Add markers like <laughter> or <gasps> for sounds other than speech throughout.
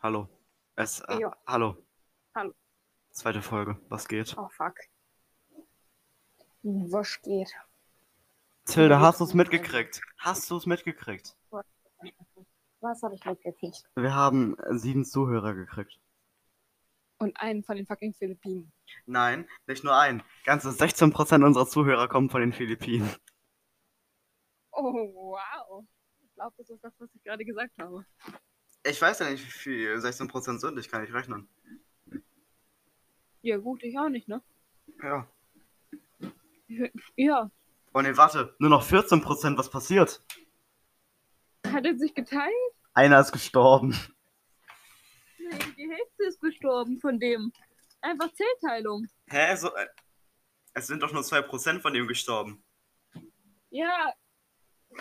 Hallo. Es, äh, Ja. hallo. Hallo. Zweite Folge. Was geht? Oh fuck. Was geht? Tilda, hast du es mitgekriegt? Hast du es mitgekriegt? Was habe ich mitgekriegt? Wir haben äh, sieben Zuhörer gekriegt. Und einen von den fucking Philippinen. Nein, nicht nur einen. Ganze 16% unserer Zuhörer kommen von den Philippinen. Oh, wow. Ich glaube, das ist das, was ich gerade gesagt habe. Ich weiß ja nicht, wie viel 16% sind. Ich kann nicht rechnen. Ja, gut, ich auch nicht, ne? Ja. Ja. Oh ne, warte. Nur noch 14%. Was passiert? Hat er sich geteilt? Einer ist gestorben. Nee, die Hälfte ist gestorben von dem. Einfach Zellteilung. Hä? So, äh, es sind doch nur 2% von dem gestorben. Ja.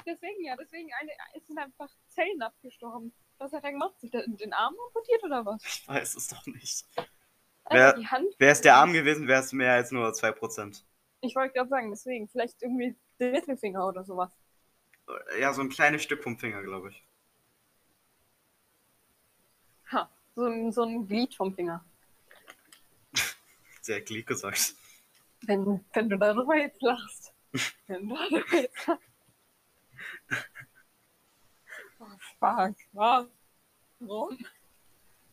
Deswegen, ja, deswegen eine, es sind einfach Zellen abgestorben. Was hat er gemacht? Sich den Arm amputiert oder was? Ich weiß es doch nicht. Einfach Wer-. Wäre es der Arm gewesen, wäre es mehr als nur 2%. Ich wollte gerade sagen, deswegen. Vielleicht irgendwie der Mittelfinger oder sowas. Ja, so ein kleines Stück vom Finger, glaube ich. Ha. So ein, so ein Glied vom Finger. Sehr glied gesagt. Wenn, wenn du darüber jetzt lachst. wenn du darüber jetzt lachst. Fuck. Was? Warum?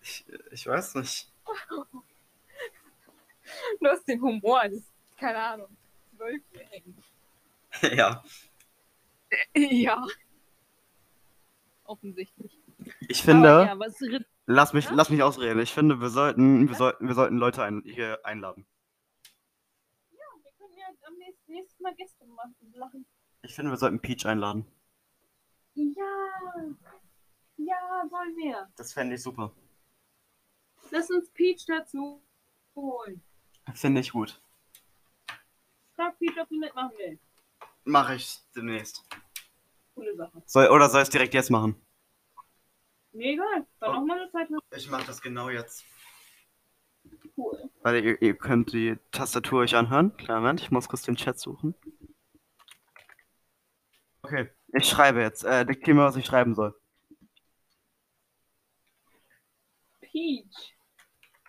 Ich, ich weiß nicht. <laughs> Du hast den Humor eines, keine Ahnung, Zwölfjährigen. <laughs> ja. <laughs> Ja. Offensichtlich. Ich finde, ja, was lass mich, Ja? lass mich ausreden. Ich finde, wir sollten, wir Ja? sollten, wir sollten Leute ein, hier einladen. wir können ja am nächsten, nächsten Mal Gäste machen. Lachen. Ich finde, wir sollten Peach einladen. Ja. Ja, wollen wir. Das fände ich super. Lass uns Peach dazu holen. Finde ich gut. Frag Peach, ob sie mitmachen will. Mache ich demnächst. Coole Sache. Soll, oder soll ich es direkt jetzt machen? Mir egal. War Oh. noch mal eine Zeit noch Ich mache das genau jetzt. cool. Weil ihr, ihr könnt die Tastatur euch anhören. Klar, Moment, ich muss kurz den Chat suchen. Okay, ich schreibe jetzt. Äh, diktier mir, was ich schreiben soll. Peach.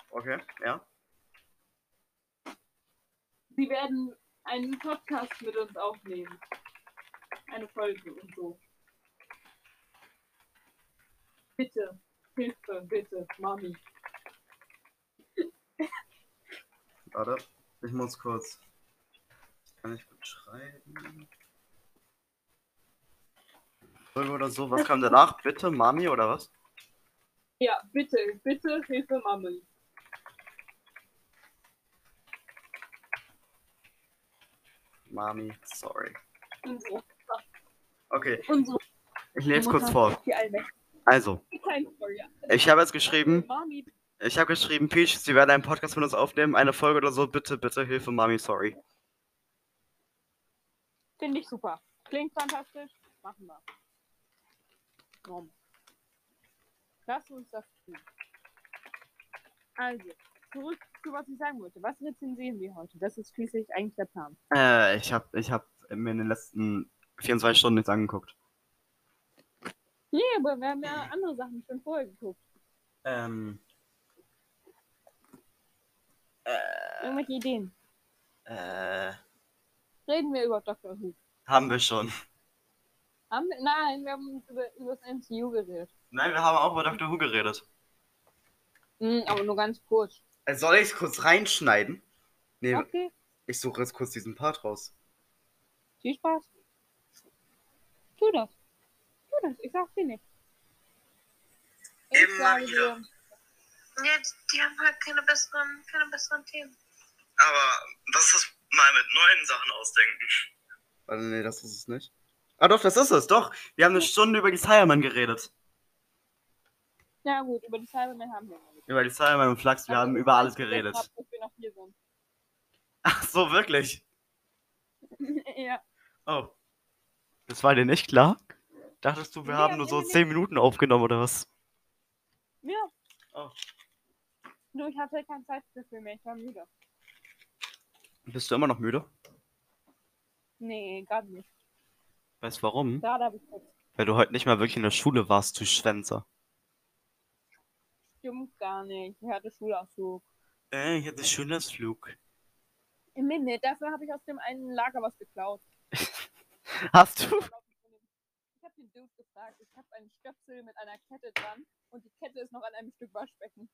Okay, ja. Sie werden einen Podcast mit uns aufnehmen. Eine Folge und so. Bitte. Hilfe, bitte, Mami. Warte, ich muss kurz. Kann ich gut schreiben? Folge Oder so, was kam danach? Bitte, Mami oder was? Ja, bitte, bitte, Hilfe, Mami. Mami, sorry. Unsere, Okay, unsere ich lese kurz Mutter, vor. Also, ich habe jetzt geschrieben, ich habe geschrieben, Peach, sie werden einen Podcast mit uns aufnehmen, eine Folge oder so, bitte, bitte, Hilfe, Mami, sorry. finde ich super. Klingt fantastisch. Machen wir. Warum? Lass uns das tun. Also, zurück zu was ich sagen wollte. Was rezensieren wir heute? Das ist schließlich eigentlich der Plan. Äh, ich habe ich hab mir in den letzten 24 Stunden nichts angeguckt. Nee, aber wir haben ja andere Sachen schon vorher geguckt. Ähm. Äh, Irgendwelche Ideen. äh, Reden wir über Doctor Who. haben wir schon. Haben wir? Nein, wir haben über, über das MCU geredet. Nein, wir haben auch über Doctor Who geredet. Hm, aber nur ganz kurz. Äh, Soll ich es kurz reinschneiden? Nee, Okay, ich suche jetzt kurz diesen Part raus. viel Spaß. Tu das. Tu das, ich sag's dir nicht. Ich Immer wieder. dir, Ja, die haben halt keine besseren, keine besseren Themen. Aber was ist mal mit neuen Sachen ausdenken? Warte, nee, das ist es nicht. Ah doch, das ist es, doch. Wir haben eine Stunde über die Cybermen geredet. Ja gut, über die Cybermen haben wir noch nicht. Über die Cybermen und Flachs, wir Also, haben über alles geredet. Dass wir noch hier sind. Ach so, wirklich? <laughs> ja. Oh. Das war dir nicht klar? Dachtest du, wir Nee, haben nur so nee, nee. 10 Minuten aufgenommen oder was? Ja. Oh. Nur ich hatte keine Zeit dafür mehr, ich war müde. Bist du immer noch müde? Nee, gerade nicht. Weißt du warum? Gerade habe ich kurz. Weil du heute nicht mal wirklich in der Schule warst, du Schwänzer. stimmt gar nicht. Ich hatte Schulausflug. Äh, ich hatte Schulausflug. Im Minute, dafür habe ich aus dem einen Lager was geklaut. <laughs> Hast du? Ich habe den Dude gefragt, ich habe einen Stöpsel mit einer Kette dran und die Kette ist noch an einem Stück Waschbecken.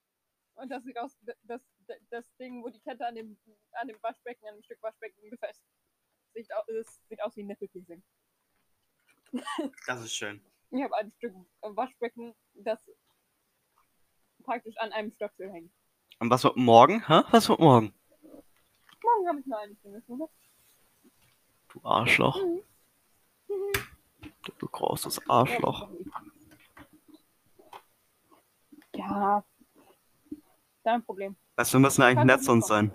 Und das sieht aus, das, das Ding, wo die Kette an dem, an dem Waschbecken, an dem Stück Waschbecken befestigt, sieht, au- es sieht aus wie ein Nippelpiercing. Das ist schön. Ich habe ein Stück Waschbecken, das praktisch an einem Stöpsel hängt. Und was wird morgen? Hä? Was wird morgen? Morgen habe ich nur eine Stunde Schule. Du Arschloch. Mhm. Du großes Arschloch. Ja. Dein Problem. Weißt du, wir müssen eigentlich nett nicht sein.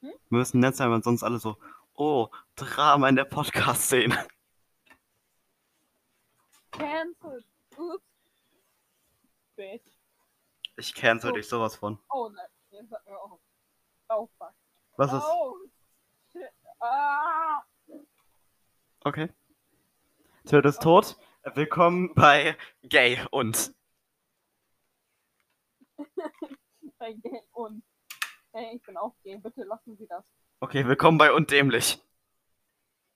Hm? Wir müssen nett sein, weil sonst alle so, oh, Drama in der Podcast-Szene. Cancelled. Ups. Bitch. Ich cancel Oh. dich sowas von. Oh nein. Auch. Oh fuck. Was ist? Oh. Shit. Ah. Okay. Tod ist tot. Willkommen bei Gay und. <laughs> Bei gay und. Hey, ich bin auch gay. Bitte lassen Sie das. Okay, willkommen bei Undämlich.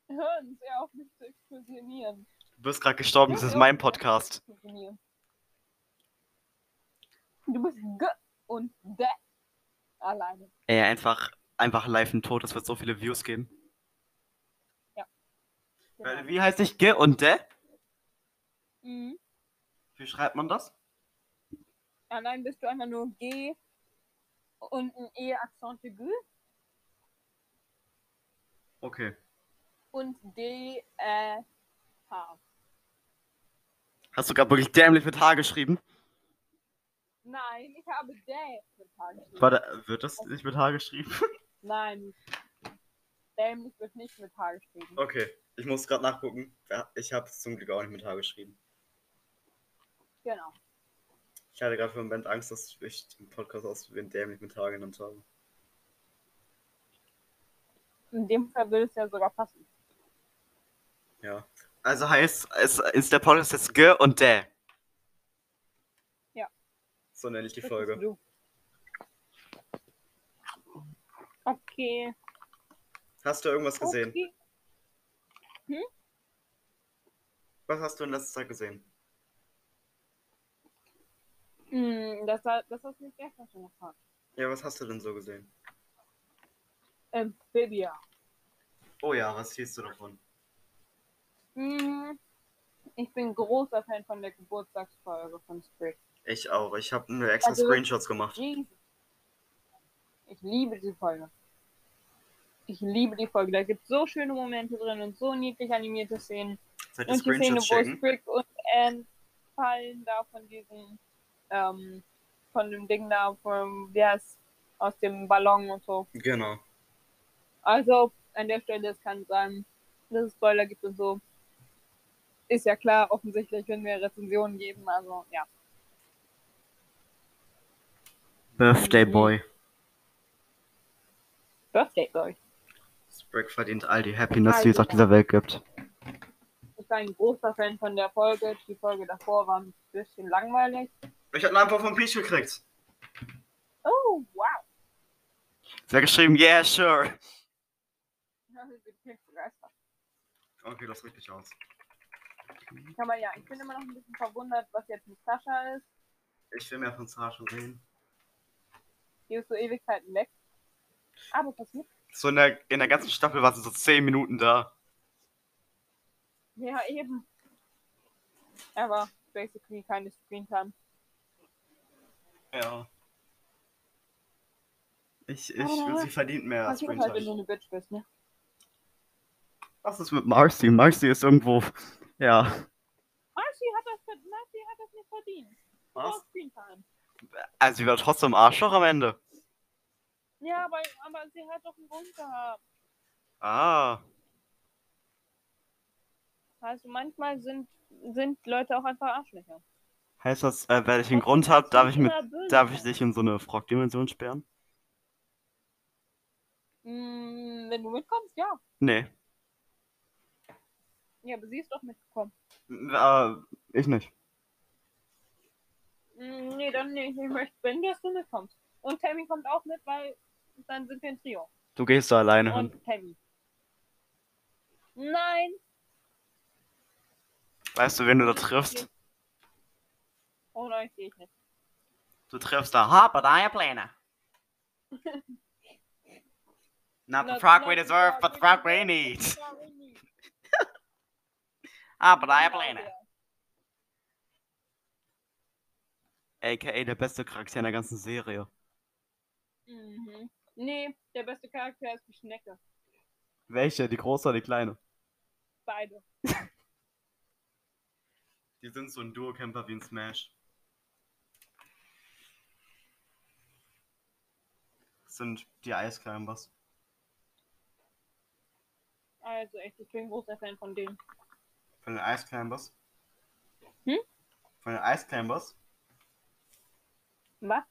Hören Sie auf, mich zu explosionieren. Du bist gerade gestorben, das ist mein Podcast. Du bist G und D. Alleine. Ey, einfach, einfach live und tot, das wird so viele Views geben. Genau. Wie heißt ich G und De? Mhm. Wie schreibt man das? Allein bist du einfach nur G und ein E-Akzent G Okay. und D, äh, H. Hast du gerade wirklich dämlich mit H geschrieben? Nein, ich habe D mit H geschrieben. Warte, wird das nicht mit H geschrieben? <laughs> Nein. Dämlich wird nicht mit H geschrieben. Okay, ich muss gerade nachgucken. Ich habe es zum Glück auch nicht mit H geschrieben. Genau. Ich hatte gerade für einen Moment Angst, dass ich den Podcast aus wie dämlich mit H genannt habe. In dem Fall würde es ja sogar passen. Ja. Also heißt, es ist der Podcast jetzt G und Dä. Ja. So nenne ich die Das Folge. Okay. Hast du irgendwas gesehen? Okay. Was hast du in letzter Zeit gesehen? Hm, das, das hast du mich gestern schon gefragt. Ja, was hast du denn so gesehen? Amphibia. Oh ja, was hieß du davon? Hm, ich bin großer Fan von der Geburtstagsfolge von Sprig. Ich auch. Ich habe nur extra Also- Screenshots gemacht. Ich liebe diese Folge. Ich liebe die Folge. Da gibt es so schöne Momente drin und so niedlich animierte Szenen. Dir Und die Szene, Screenshots wo? Sprig und Anne fallen da von diesem, ähm, von dem Ding da, vom, wie heißt aus dem Ballon und so. Genau. Also, an der Stelle, es kann sein, dass es Spoiler gibt und so. Ist ja klar, offensichtlich, wenn wir Rezensionen geben, also, ja. Birthday Boy. Birthday Boy. Sprig verdient all die Happiness, die es auf dieser Welt gibt. Ich war ein großer Fan von der Folge. Die Folge davor war ein bisschen langweilig. Ich habe eine Antwort von Peach gekriegt. Oh, wow. Sie hat geschrieben, yeah, sure. Ich bin echt begeistert. Okay, das richtig aus. Aber ja, ich bin immer noch ein bisschen verwundert, was jetzt mit Sascha ist. Ich will mehr von Sasha sehen. Die ist so Ewigkeiten weg. Aber passiert. So in der, in der ganzen Staffel war sie so 10 Minuten da. Ja, eben. Aber basically keine Screentime. Ja. Ich, ich, Aber sie verdient mehr als halt, wenn du eine Bitch bist, ne? Was ist mit Marcy? Marcy ist irgendwo. Ja. Marcy hat das, Marcy hat das nicht verdient. Sie Was? Also sie war trotzdem Arschloch am Ende. Ja, aber, aber sie hat doch einen Grund gehabt. Ah. Also manchmal sind, sind Leute auch einfach Arschlöcher. Heißt das, äh, wenn ich einen Das Grund habe, darf ich mit, böse darf ich dich in so eine Frog-Dimension sperren? Mm, wenn du mitkommst, ja. Nee. Ja, aber sie ist doch mitgekommen. Äh, ich nicht. Mm, Nee, dann nicht. Ich möchte, wenn dass du mitkommst. Und Tammy kommt auch mit, weil dann sind wir ein Trio. Du gehst da alleine hin. Und Tammy. Nein. Weißt du, wen du da triffst? Oh nein, gehe ich nicht. Du triffst da Hopper, deine Pläne. <laughs> Not the frog we the deserve, but the frog we deserve, <laughs> need. but der. AKA der beste Charakter in der ganzen Serie. Mhm. Nee, der beste Charakter ist die Schnecke. Welche? Die große oder die kleine? Beide. <laughs> Die sind so ein Duo-Camper wie in Smash. Das sind die Eisclimbers. Also echt, ich bin ein großer Fan von denen. Von den Eisclimbers? Hm? Von den Eisclimbers? Was?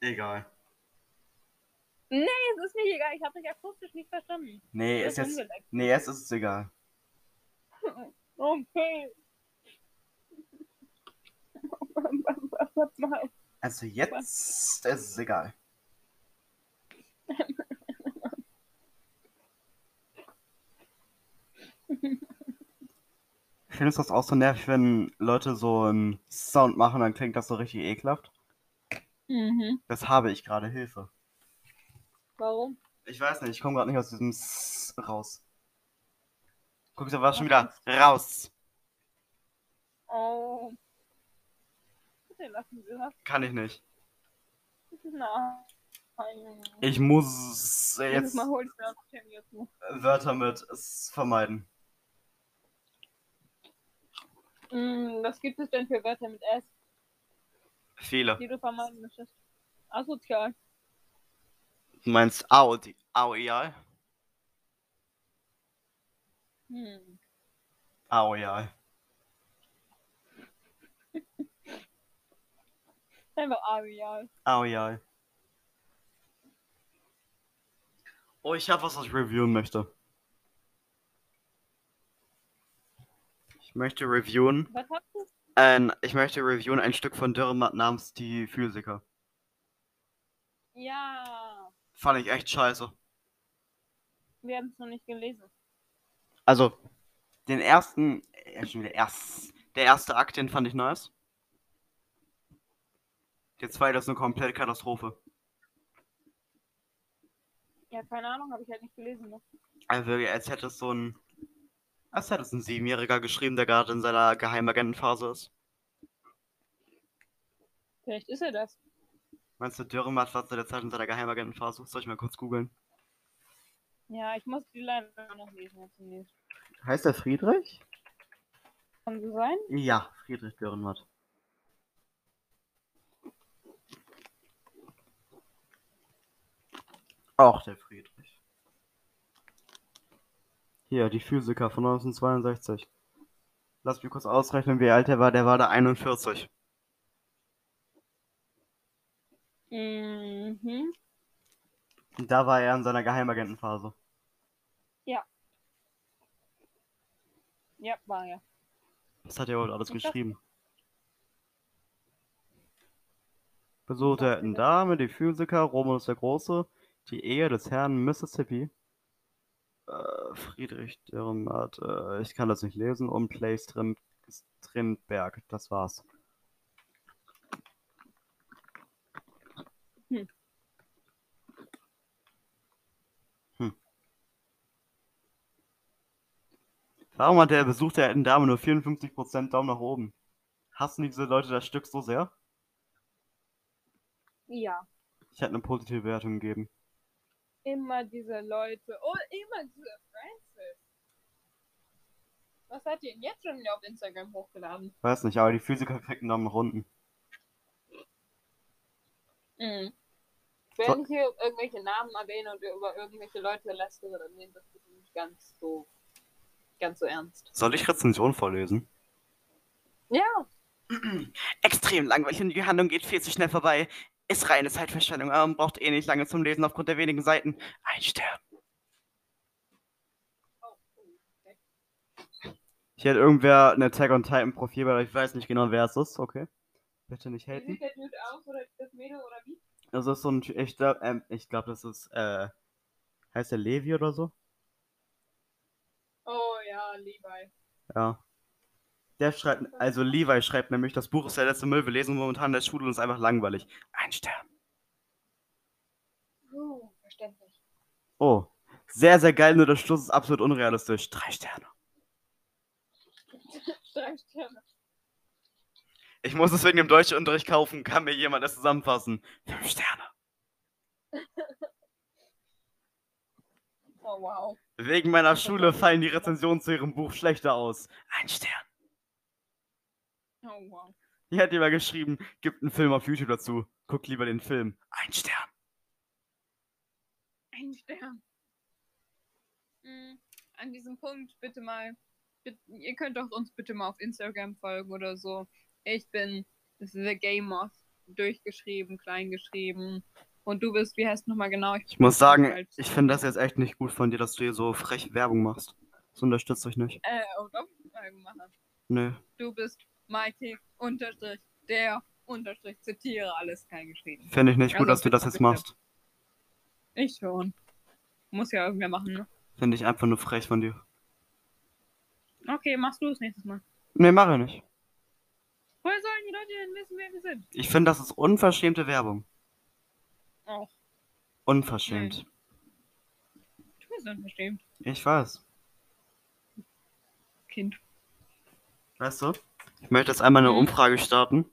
Egal. Nee, es ist nicht egal. Ich habe dich akustisch nicht verstanden. Nee, Das ist jetzt. ungeleckt. Nee, jetzt ist es egal. <laughs> Okay. <laughs> Also jetzt ist es egal. Findest du das auch so nervig, wenn Leute so einen Sound machen, dann klingt das so richtig ekelhaft? Mhm. Das habe ich gerade Hilfe. Warum? Ich weiß nicht, ich komme gerade nicht aus diesem S raus. Guck, da war schon wieder raus. Oh. Bitte lassen Sie das. Kann ich nicht. Nein. Ich muss jetzt. Wörter mit vermeiden. Mm, was gibt es denn für Wörter mit S, Viele. die du vermeiden möchtest? Asozial. Du meinst Au, die Au, ja. Hm. Ja. <laughs> Einfach Areal. Au, ja. Oh, ich habe was, was ich reviewen möchte. Ich möchte reviewen. Was hast du? Ein, ich möchte reviewen ein Stück von Dürrematt namens Die Physiker. Ja. Fand ich echt scheiße. Wir haben es noch nicht gelesen. Also, den ersten, äh, schon wieder erst, der erste Akt, den fand ich nice. Der zweite ist eine komplette Katastrophe. Ja, keine Ahnung, habe ich halt nicht gelesen. Ne? Also, als hätte es so ein, als hätte es ein Siebenjähriger geschrieben, der gerade in seiner Geheimagentenphase ist. Vielleicht ist er das. Meinst du, Dürrematt war zu der Zeit in seiner Geheimagentenphase? Soll ich mal kurz googeln? Ja, ich muss die leider noch lesen. Zunächst. Heißt der Friedrich? Kann so sein? Ja, Friedrich Dürrenmatt. Auch der Friedrich. Hier, die Physiker von 1962. Lass mich kurz ausrechnen, wie alt er war. Der war da 41. Mhm. Und da war er in seiner Geheimagentenphase. Ja, war ja. Was hat er wohl alles Und geschrieben? Besuchte er in Dame, die Physiker, Romulus der Große, die Ehe des Herrn Mississippi. Äh, Friedrich Dürrenmatt, äh, ich kann das nicht lesen, und Play Strim Strindberg, das war's. Hm. Hm. Warum hat der Besuch der alten Dame nur 54% Daumen nach oben? Hassen diese Leute das Stück so sehr? Ja. Ich hätte eine positive Wertung gegeben. Immer diese Leute. Oh, immer diese Francis. Was hat ihr denn jetzt schon wieder auf Instagram hochgeladen? Weiß nicht, aber die Physiker kriegen Daumen nach unten. Mhm. Wenn ich hier irgendwelche Namen erwähne und über irgendwelche Leute lästere, dann nehmen das bitte nicht ganz so, ganz so ernst. Soll ich Rezension vorlesen? Ja, <clears throat> Extrem langweilig und die Handlung geht viel zu schnell vorbei. Ist reine Zeitverschwendung, aber man braucht eh nicht lange zum Lesen aufgrund der wenigen Seiten. Ein Stern. Oh, okay. Hier hat irgendwer ein Attack on Titan Profil, aber ich weiß nicht genau, wer es ist, okay. Bitte nicht haten. sieht der Dude aus? Oder das Mädel oder wie? Das ist so ein, ich glaube, ähm, ich glaube, das ist, äh, heißt der Levi oder so? Oh ja, Levi. Ja. Der schreibt, also Levi schreibt nämlich, das Buch ist der letzte Müll, wir lesen momentan in der Schule und es ist einfach langweilig. Ein Stern. Uh, verständlich. Oh, sehr, sehr geil, nur der Schluss ist absolut unrealistisch. Drei Sterne. <laughs> Drei Sterne. Ich muss es wegen dem Deutschunterricht kaufen, kann mir jemand das zusammenfassen. Fünf Sterne. <laughs> Oh wow. Wegen meiner Schule fallen die Rezensionen zu ihrem Buch schlechter aus. Ein Stern. Oh wow. Hier hat jemand geschrieben, gibt einen Film auf YouTube dazu. Guck lieber den Film. Ein Stern. Ein Stern. Hm, an diesem Punkt bitte mal. Bitte, ihr könnt doch uns bitte mal auf Instagram folgen oder so. Ich bin The Game Moth durchgeschrieben, klein geschrieben. Und du bist, wie heißt nochmal genau? Ich muss sagen, ich finde das jetzt echt nicht gut von dir, dass du hier so frech Werbung machst. Das unterstützt euch nicht. Äh, oh, doch, machen. Nö. Du bist Mikey, Unterstrich, der, Unterstrich, zitiere, alles klein geschrieben. Finde ich nicht gut, Also dass du das jetzt machst. Ich schon. Muss ja irgendwer machen, ne? Finde ich einfach nur frech von dir. Okay, machst du es nächstes Mal. Nee, mache ich nicht. Woher sollen die Leute denn wissen, wer wir sind? Ich finde, das ist unverschämte Werbung. Auch. Unverschämt. Du bist unverschämt, Ich weiß. Kind. Weißt du? Ich möchte jetzt einmal eine Mhm. Umfrage starten.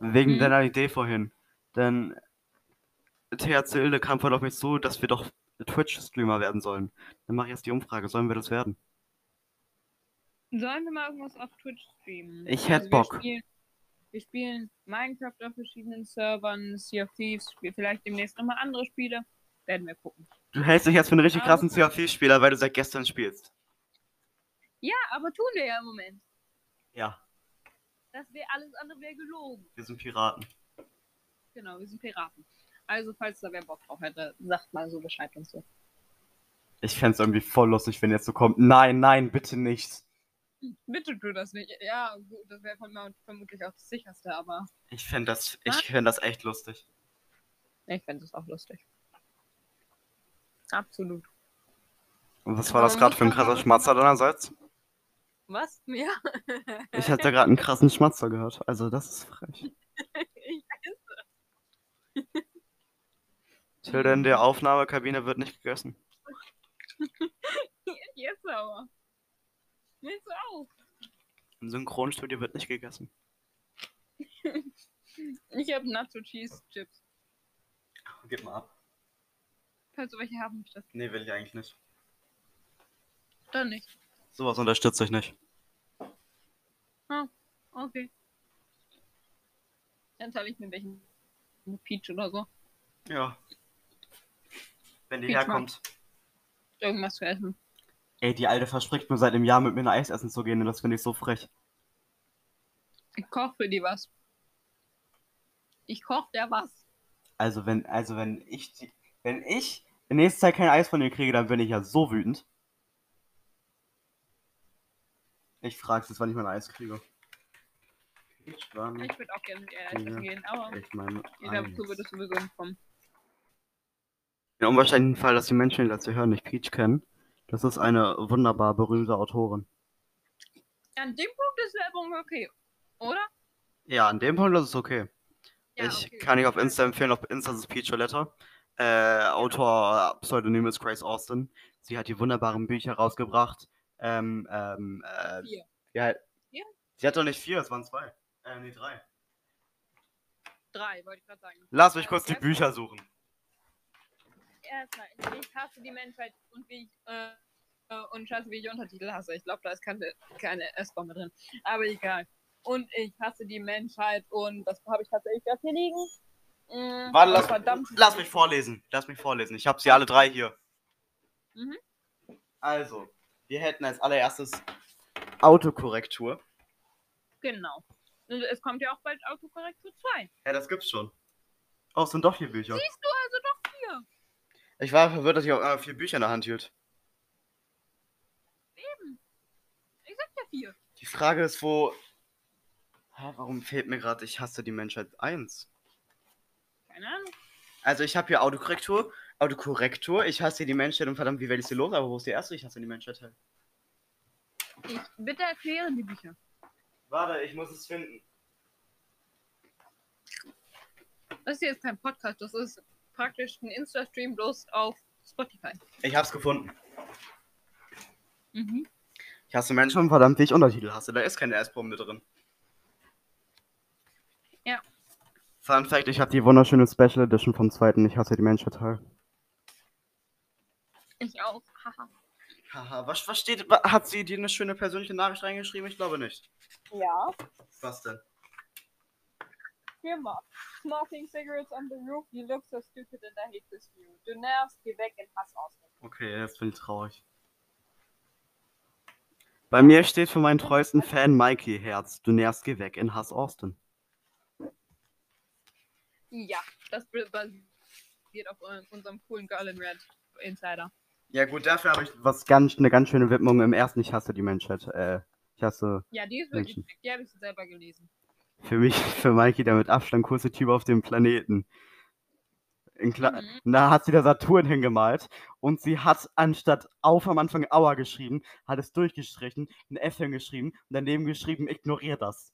Wegen Mhm. deiner Idee vorhin. Denn THC Ilde kam voll auf mich zu, dass wir doch Twitch-Streamer werden sollen. Dann mache ich jetzt die Umfrage. Sollen wir das werden? Sollen wir mal irgendwas auf Twitch streamen? Ich hätt wir Bock. Spielen, wir spielen Minecraft auf verschiedenen Servern, Sea of Thieves, spielen vielleicht demnächst nochmal andere Spiele. Werden wir gucken. Du hältst dich jetzt für einen richtig Ah, krassen okay. CFC-Spieler, weil du seit gestern spielst. Ja, aber tun wir ja im Moment. Ja, Das wäre alles andere wäre gelogen. wir sind Piraten. Genau, wir sind Piraten. Also, falls da wer Bock drauf hätte, sagt mal so Bescheid und so. Ich fände es irgendwie voll lustig, wenn jetzt so kommt. Nein, nein, bitte nicht. Bitte tu das nicht. Ja, gut, das wäre von mir vermutlich auch das sicherste, aber Ich fände das, ich fänd das echt lustig. ich fände es auch lustig. Absolut. Und was war das gerade für ein krasser Schmatzer deinerseits? Was? Ja. Ich hatte gerade einen krassen Schmatzer gehört. Also, das ist frech. <laughs> ich Tilde in der Aufnahmekabine wird nicht gegessen. <laughs> Jetzt aber. Du auch? Im Synchronstudio wird nicht gegessen. <laughs> Ich habe Nacho Cheese Chips. Gib mal ab. Falls du welche haben möchtest. Nee, will ich eigentlich nicht. Dann nicht. Sowas unterstütze ich nicht. Okay. Dann teile ich mir welchen. Eine Peach oder so. Ja. Wenn die Viel herkommt. Irgendwas zu essen. Ey, die Alte verspricht mir seit einem Jahr mit mir ein Eis essen zu gehen und das finde ich so frech. Ich koche für die was. Ich koche der was. Also wenn, also wenn ich, die, wenn ich in nächster Zeit kein Eis von ihr kriege, dann bin ich ja so wütend. Ich frage jetzt, wann ich mein Eis kriege. Ich war nicht. Ich würde auch gerne mit ihr essen Ja. gehen, aber Ich meine, jeder dazu würde es sowieso kommen. Im unwahrscheinlichen Fall, dass die Menschen, die das hier hören, nicht Peach kennen. Das ist eine wunderbar berühmte Autorin. An dem Punkt ist Werbung okay, oder? Ja, an dem Punkt ist es okay. Ja, ich okay. kann dich auf Insta empfehlen, auf Insta ist Peach Violetta. Äh, Autor, Pseudonym ist Grace Austin. Sie hat die wunderbaren Bücher rausgebracht. Ähm, ähm, äh, Vier. Ja, Vier? sie hat doch nicht vier, es waren zwei. Äh, nee, drei. Drei, wollte ich gerade sagen. Lass mich kurz die Bücher suchen. Erstmal, ich, hasse die Menschheit und wie ich, äh, äh, und scheiße, wie ich Untertitel hasse. Ich glaube, da ist keine, keine S-Bombe drin. Aber egal. Und ich hasse die Menschheit und das habe ich tatsächlich gerade hier liegen. Mm, Warte, lass, verdammt. lass mich vorlesen. Lass mich vorlesen. Ich habe sie alle drei hier. Mhm. Also, wir hätten als allererstes Autokorrektur. Genau. Und es kommt ja auch bald Autokorrektur 2. Ja, das gibt's schon. Oh, es sind doch vier Bücher. Siehst du also doch vier. Ich war verwirrt, dass ich auch äh, vier Bücher in der Hand hielt. Eben. Ich sag ja vier. Die Frage ist, wo. Hä, warum fehlt mir gerade Ich hasse die Menschheit 1? Keine Ahnung. Also ich habe hier Autokorrektur, Autokorrektur, ich hasse die Menschheit und verdammt, wie werde ich sie los? Aber wo ist die erste Ich hasse die Menschheit Teil? Ich bitte erklären die Bücher. Warte, ich muss es finden. Das hier ist kein Podcast, das ist praktisch ein Insta-Stream bloß auf Spotify. Ich hab's gefunden. Mhm. Ich hasse Menschen und verdammt, wie ich Untertitel hasse. Da ist keine S-Bombe drin. Ja. Fun Fact, ich habe die wunderschöne Special Edition vom zweiten Ich hasse die Menschheit Teil. Ich auch. Haha. Haha, was, was steht, hat sie dir eine schöne persönliche Nachricht reingeschrieben? Ich glaube nicht. Ja. Was denn? Firma. Smoking cigarettes on the roof, you look so stupid and I hate this view. Du nervst, geh weg in Hass aus. Okay, jetzt bin ich traurig. Bei mir steht für meinen treuesten Fan Mikey Herz. Du nervst, geh weg in Hass Austin. Ja, das basiert auf unserem coolen Girl in Red Insider. Ja gut, dafür habe ich was ganz, eine ganz schöne Widmung im ersten Ich hasse die Menschheit. Äh, ich hasse Ja, die ist wirklich Menschen. Die habe ich selber gelesen. für mich, <laughs> für Mikey der mit Abstand coolste Typ auf dem Planeten. In Kla Mhm. Da hat sie der Saturn hingemalt und sie hat anstatt auf am Anfang Aua geschrieben, hat es durchgestrichen, ein F hingeschrieben und daneben geschrieben, ignorier das.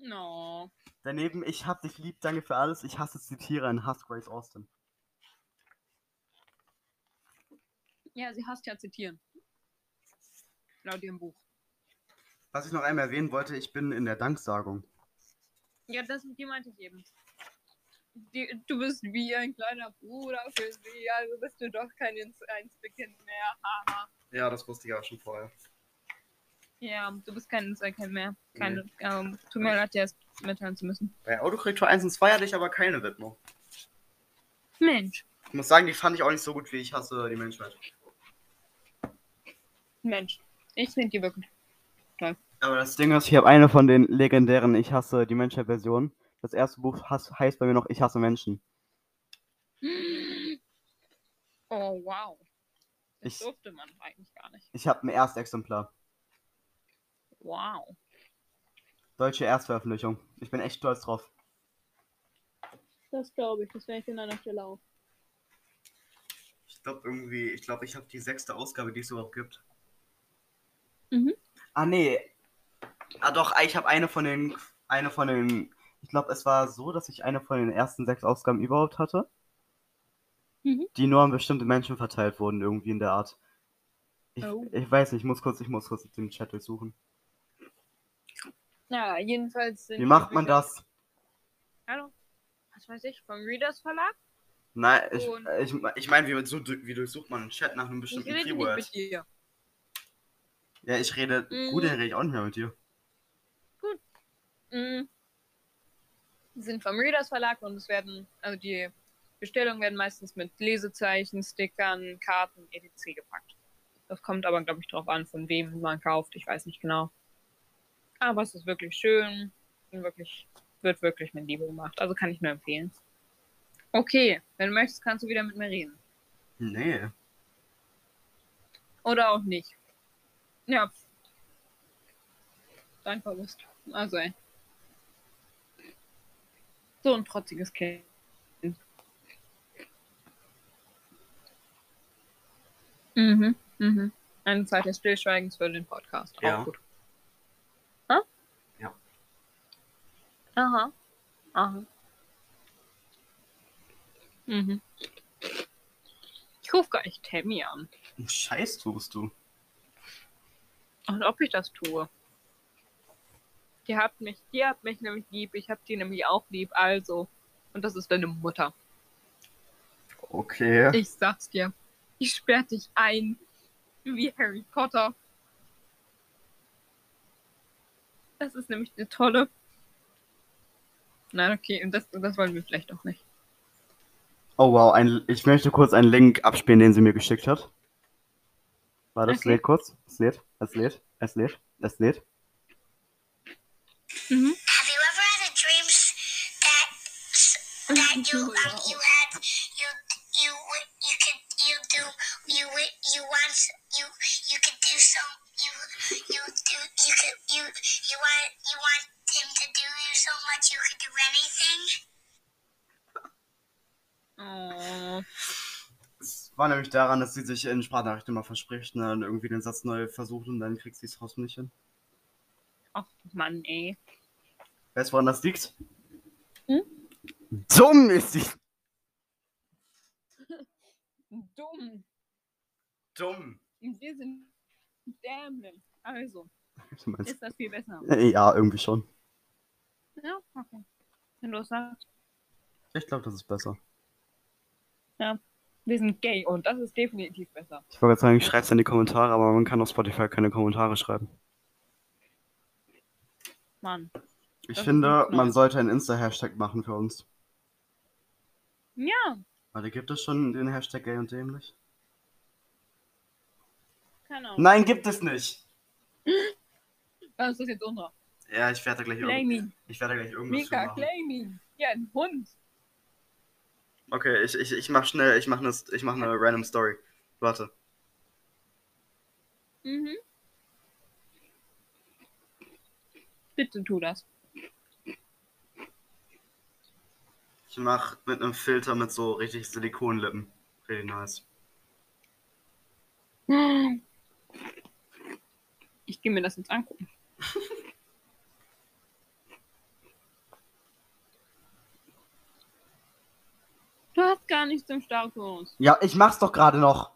No. Daneben, ich hab dich lieb, danke für alles, ich hasse Zitiere in Hass Grace Austin. Ja, sie hasst ja zitieren. Laut ihrem Buch. Was ich noch einmal erwähnen wollte, ich bin in der Danksagung. Ja, das die meinte ich eben. Die, du bist wie ein kleiner Bruder für sie, also bist du doch kein Einzelkind mehr. Haha. Ja, das wusste ich auch schon vorher. Ja, du bist kein Einzelkind mehr. Keine, ähm, tut mir leid, dir das mitteilen zu müssen. Bei Autokorrektur 1 und 2 hatte ich aber keine Widmung. Mensch. Ich muss sagen, die fand ich auch nicht so gut, wie ich hasse die Menschheit. Mensch. Ich finde die wirklich. Aber das Ding ist, ich habe eine von den legendären Ich hasse die Menschheit-Versionen. Das erste Buch has- heißt bei mir noch Ich hasse Menschen. <gasps> Oh, wow. Das Ich- durfte man eigentlich gar nicht. Ich habe ein Erstexemplar. Wow. Deutsche Erstveröffentlichung. Ich bin echt stolz drauf. Das glaube ich. Das wäre ich an einer Stelle auch. Ich glaube irgendwie, ich glaube, ich habe die sechste Ausgabe, die es überhaupt gibt. Mhm. Ah, nee. Ah, doch, ich habe eine von den, eine von den, ich glaube, es war so, dass ich eine von den ersten sechs Ausgaben überhaupt hatte. Mhm. Die nur an bestimmte Menschen verteilt wurden, irgendwie in der Art. Ich, Oh. ich weiß nicht, ich muss kurz, ich muss kurz den Chat durchsuchen. Ja, jedenfalls sind Wie macht man das? Hallo? Was weiß ich? Vom Readers Verlag? Nein, ich, ich, ich meine, wie, so, wie durchsucht man einen Chat nach einem Ich bestimmten rede nicht Keyword? mit dir. Ja, ich rede, Mhm. gut, dann rede ich auch nicht mehr mit dir. Mhm. Die sind vom Readers Verlag und es werden, also die Bestellungen werden meistens mit Lesezeichen, Stickern, Karten, etc. gepackt. Das kommt aber, glaube ich, darauf an, von wem man kauft. Ich weiß nicht genau. Aber es ist wirklich schön und wirklich, wird wirklich mit Liebe gemacht. Also kann ich nur empfehlen. Okay, wenn du möchtest, kannst du wieder mit mir reden. Nee. Oder auch nicht. Ja. Dein Verlust. Also, ey. So ein trotziges Kind. Mhm, mhm. Eine Zeit des Stillschweigens für den Podcast. Auch Ja. gut. Hä? Ja. Aha. Aha. Mhm. Ich rufe gleich Tammy an. Scheiß tust du. Und ob ich das tue. Die hat mich, die hat mich nämlich lieb, ich hab die nämlich auch lieb, also. Und das ist deine Mutter. Okay. Ich sag's dir. Ich sperr dich ein. Wie Harry Potter. Das ist nämlich eine tolle. Nein, okay, das, das wollen wir vielleicht auch nicht. Oh wow, ein, ich möchte kurz einen Link abspielen, den sie mir geschickt hat. Warte, es Okay. lädt kurz. Es lädt, es lädt, es lädt, es lädt. Mhm. Have you ever had a dream that that <laughs> you um, you war nämlich daran, dass sie sich in Sprachnachrichten immer verspricht und dann irgendwie den Satz neu versucht und dann kriegt sie es trotzdem nicht hin. Ach, Mann, ey. Weißt du, woran das liegt? Hm? Dumm ist sie. <laughs> Dumm. Dumm. Wir sind dämlich. Also, ist das viel besser. Ja, irgendwie schon. Ja, okay. Wenn du es sagst. Ich glaube, das ist besser. Wir sind gay und das ist definitiv besser. Ich wollte gerade sagen, ich schreibe es in die Kommentare, aber man kann auf Spotify keine Kommentare schreiben. Mann. Ich finde, man sollte einen Insta-Hashtag machen für uns. Ja, Warte, gibt es schon den Hashtag gay und dämlich? keine Ahnung. Nein, gibt es nicht. <laughs> Was ist das jetzt unser? Ja, ich werde gleich, irgend ich werde gleich irgendwas Mika, machen. claim ihn. Ja, ein Hund. Okay, ich, ich, ich mach schnell, ich mach eine, ich mach eine random Story. Warte. Mhm. Bitte tu das. Ich mach mit einem Filter mit so richtig Silikonlippen. Richtig nice. Ich gehe mir das jetzt angucken. Du hast gar nichts im Status. Ja, ich mach's doch gerade noch.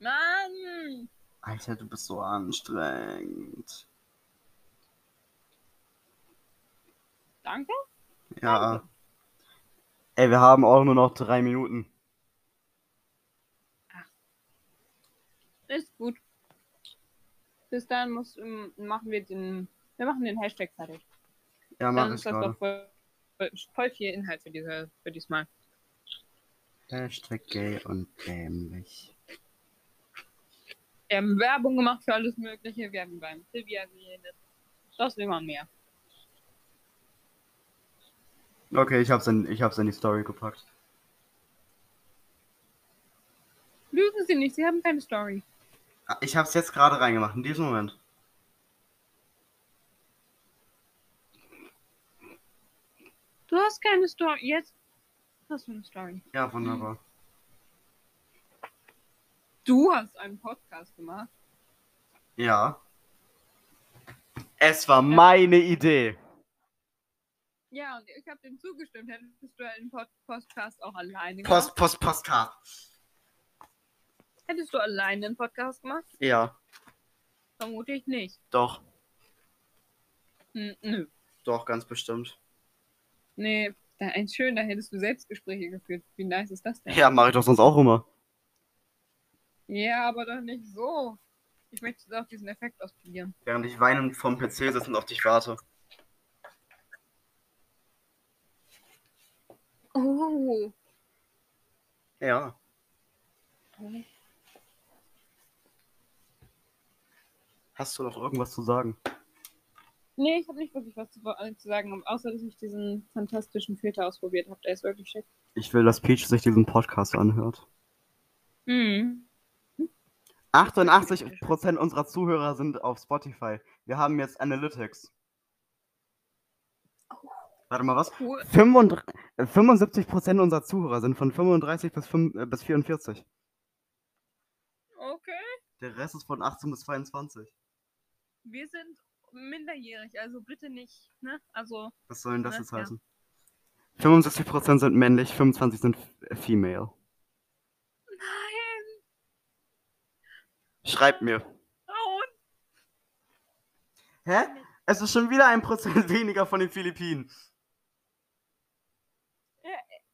Mann! Alter, du bist so anstrengend. Danke? Ja. Ey, wir haben auch nur noch drei Minuten. Ist gut. Bis dann muss, ähm, machen wir den. Wir machen den Hashtag fertig. Ja, mach Dann ich ist das doch voll, voll, voll viel Inhalt für, diese, für diesmal. Hashtag gay und dämlich. Wir haben Werbung gemacht für alles Mögliche. Wir haben beim Trivia geredet. Das will man mehr. Okay, ich hab's in, ich hab's in die Story gepackt. Lügen Sie nicht, Sie haben keine Story. Ah, Ich hab's jetzt gerade reingemacht, in diesem Moment. Du hast keine Story. Jetzt hast du eine Story. Ja, wunderbar. Du hast einen Podcast gemacht. Ja. Es war meine Idee. Ja, und ich habe dem zugestimmt. Hättest du einen Pod Podcast auch alleine Post, gemacht? Post, Postkarte. Hättest du alleine einen Podcast gemacht? Ja, Vermute ich nicht. doch. Hm, nö. Doch, ganz bestimmt. Nee, da ein schön, da hättest du Selbstgespräche geführt. Wie nice ist das denn? Ja, mache ich doch sonst auch immer. Ja, aber doch nicht so. Ich möchte jetzt auch diesen Effekt ausprobieren. Während ich weinend vom PC sitze und auf dich warte. Oh. Ja. Hast du noch irgendwas zu sagen? Nee, ich habe nicht wirklich was zu, äh, zu sagen, außer dass ich diesen fantastischen Filter ausprobiert habe. Der ist wirklich schick. Ich will, dass Peach sich diesen Podcast anhört. Mhm. 88% unserer Zuhörer sind auf Spotify. Wir haben jetzt Analytics. Warte mal, was? Cool. 35 äh, 75% unserer Zuhörer sind von 35 bis, 5, äh, bis 44. Okay. Der Rest ist von 18 bis 22. Wir sind minderjährig, also bitte nicht, ne? Also, Was soll denn das Ja, jetzt ja. heißen? 75% sind männlich, 25 sind f- female. nein, Schreibt mir. Frauen. Hä? Es ist schon wieder ein Prozent <laughs> weniger von den Philippinen.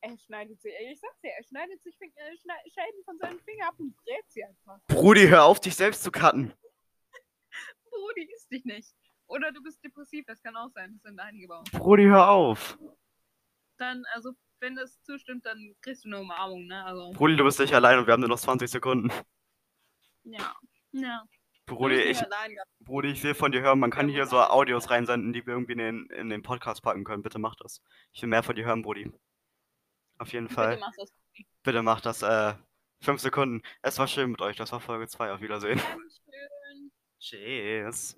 Er schneidet sich, ich sag's dir, er schneidet sich Fing- äh, Schne- Scheiben von seinen Fingern ab und brät sie einfach. Brudi, hör auf, dich selbst zu cutten. <laughs> Brudi isst dich nicht. Oder du bist depressiv, das kann auch sein, das sind einige bei uns. Brudi, hör auf. Dann, also, wenn das zustimmt, dann kriegst du eine Umarmung, ne? Also, Brudi, du bist nicht allein und wir haben nur noch 20 Sekunden. ja. Ja. Bist ich. Brudi, ich will von dir hören, man kann hier so Audios reinsenden, die wir irgendwie in den, in den Podcast packen können. Bitte mach das. Ich will mehr von dir hören, Brudi. Auf jeden Fall. Bitte mach das. Bitte mach das. Äh, fünf Sekunden. Es war schön mit euch. Das war Folge 2. Auf Wiedersehen. Dankeschön. Tschüss.